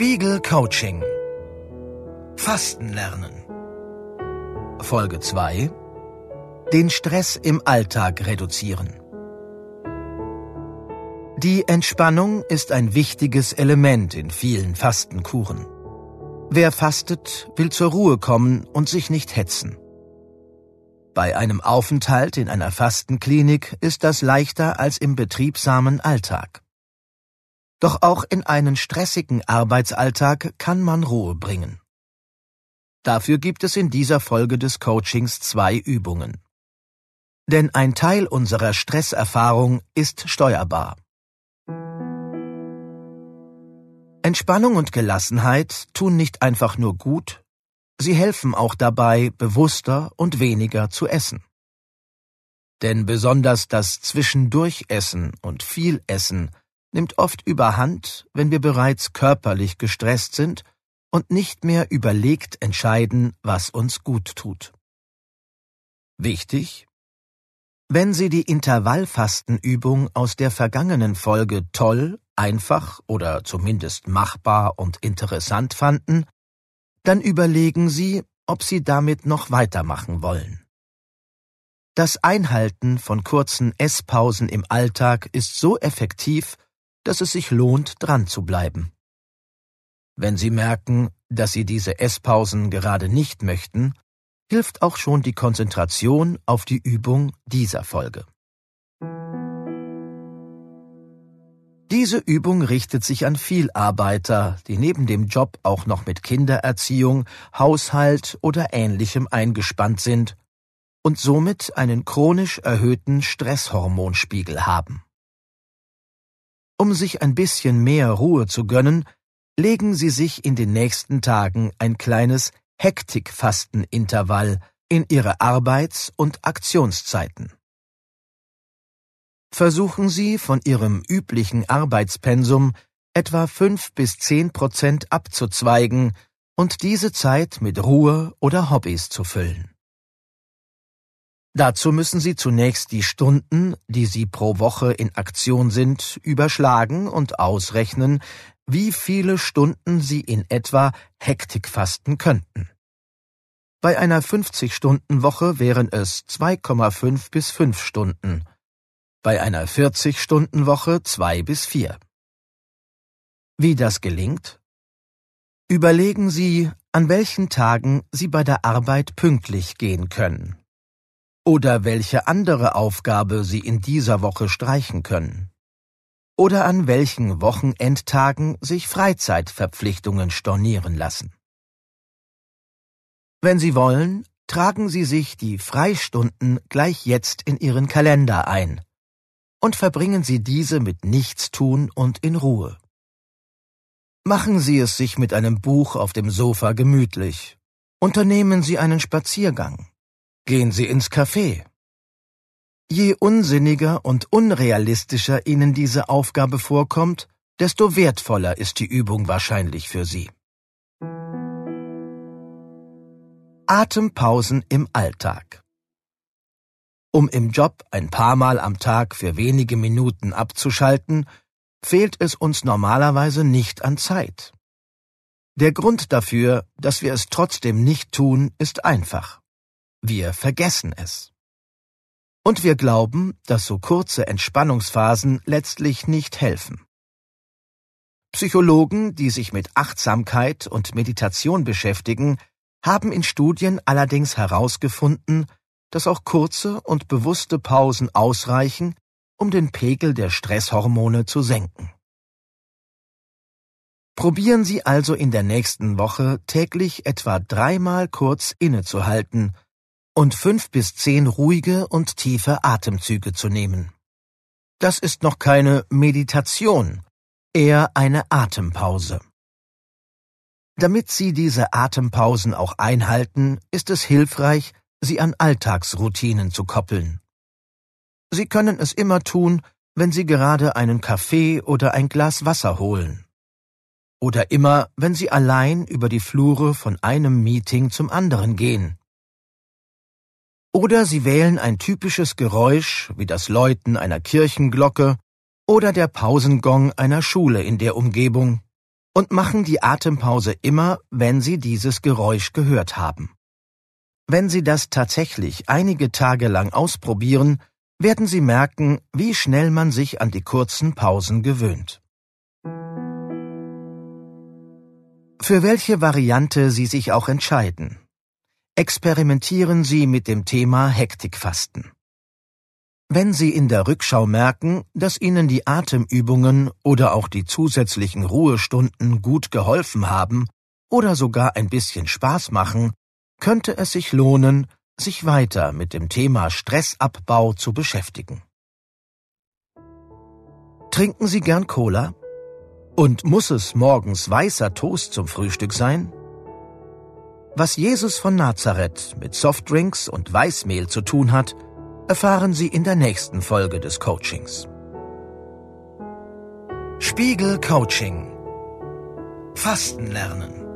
Spiegel Coaching Fasten lernen Folge 2 Den Stress im Alltag reduzieren Die Entspannung ist ein wichtiges Element in vielen Fastenkuren. Wer fastet, will zur Ruhe kommen und sich nicht hetzen. Bei einem Aufenthalt in einer Fastenklinik ist das leichter als im betriebsamen Alltag. Doch auch in einen stressigen Arbeitsalltag kann man Ruhe bringen. Dafür gibt es in dieser Folge des Coachings zwei Übungen. Denn ein Teil unserer Stresserfahrung ist steuerbar. Entspannung und Gelassenheit tun nicht einfach nur gut, sie helfen auch dabei, bewusster und weniger zu essen. Denn besonders das Zwischendurchessen und viel Essen nimmt oft überhand, wenn wir bereits körperlich gestresst sind und nicht mehr überlegt entscheiden, was uns gut tut. Wichtig? Wenn Sie die Intervallfastenübung aus der vergangenen Folge toll, einfach oder zumindest machbar und interessant fanden, dann überlegen Sie, ob Sie damit noch weitermachen wollen. Das Einhalten von kurzen Esspausen im Alltag ist so effektiv, dass es sich lohnt, dran zu bleiben. Wenn Sie merken, dass Sie diese Esspausen gerade nicht möchten, hilft auch schon die Konzentration auf die Übung dieser Folge. Diese Übung richtet sich an Vielarbeiter, die neben dem Job auch noch mit Kindererziehung, Haushalt oder ähnlichem eingespannt sind und somit einen chronisch erhöhten Stresshormonspiegel haben. Um sich ein bisschen mehr Ruhe zu gönnen, legen Sie sich in den nächsten Tagen ein kleines Hektikfastenintervall in Ihre Arbeits- und Aktionszeiten. Versuchen Sie von Ihrem üblichen Arbeitspensum etwa fünf bis zehn Prozent abzuzweigen und diese Zeit mit Ruhe oder Hobbys zu füllen. Dazu müssen Sie zunächst die Stunden, die Sie pro Woche in Aktion sind, überschlagen und ausrechnen, wie viele Stunden Sie in etwa Hektik fasten könnten. Bei einer 50-Stunden-Woche wären es 2,5 bis 5 Stunden, bei einer 40-Stunden-Woche 2 bis 4. Wie das gelingt? Überlegen Sie, an welchen Tagen Sie bei der Arbeit pünktlich gehen können oder welche andere Aufgabe Sie in dieser Woche streichen können. Oder an welchen Wochenendtagen sich Freizeitverpflichtungen stornieren lassen. Wenn Sie wollen, tragen Sie sich die Freistunden gleich jetzt in Ihren Kalender ein und verbringen Sie diese mit Nichtstun und in Ruhe. Machen Sie es sich mit einem Buch auf dem Sofa gemütlich. Unternehmen Sie einen Spaziergang. Gehen Sie ins Café. Je unsinniger und unrealistischer Ihnen diese Aufgabe vorkommt, desto wertvoller ist die Übung wahrscheinlich für Sie. Atempausen im Alltag Um im Job ein paar Mal am Tag für wenige Minuten abzuschalten, fehlt es uns normalerweise nicht an Zeit. Der Grund dafür, dass wir es trotzdem nicht tun, ist einfach. Wir vergessen es. Und wir glauben, dass so kurze Entspannungsphasen letztlich nicht helfen. Psychologen, die sich mit Achtsamkeit und Meditation beschäftigen, haben in Studien allerdings herausgefunden, dass auch kurze und bewusste Pausen ausreichen, um den Pegel der Stresshormone zu senken. Probieren Sie also in der nächsten Woche täglich etwa dreimal kurz innezuhalten und fünf bis zehn ruhige und tiefe Atemzüge zu nehmen. Das ist noch keine Meditation, eher eine Atempause. Damit Sie diese Atempausen auch einhalten, ist es hilfreich, sie an Alltagsroutinen zu koppeln. Sie können es immer tun, wenn Sie gerade einen Kaffee oder ein Glas Wasser holen. Oder immer, wenn Sie allein über die Flure von einem Meeting zum anderen gehen. Oder Sie wählen ein typisches Geräusch wie das Läuten einer Kirchenglocke oder der Pausengong einer Schule in der Umgebung und machen die Atempause immer, wenn Sie dieses Geräusch gehört haben. Wenn Sie das tatsächlich einige Tage lang ausprobieren, werden Sie merken, wie schnell man sich an die kurzen Pausen gewöhnt. Für welche Variante Sie sich auch entscheiden. Experimentieren Sie mit dem Thema Hektikfasten. Wenn Sie in der Rückschau merken, dass Ihnen die Atemübungen oder auch die zusätzlichen Ruhestunden gut geholfen haben oder sogar ein bisschen Spaß machen, könnte es sich lohnen, sich weiter mit dem Thema Stressabbau zu beschäftigen. Trinken Sie gern Cola? Und muss es morgens weißer Toast zum Frühstück sein? Was Jesus von Nazareth mit Softdrinks und Weißmehl zu tun hat, erfahren Sie in der nächsten Folge des Coachings. Spiegel Coaching Fasten lernen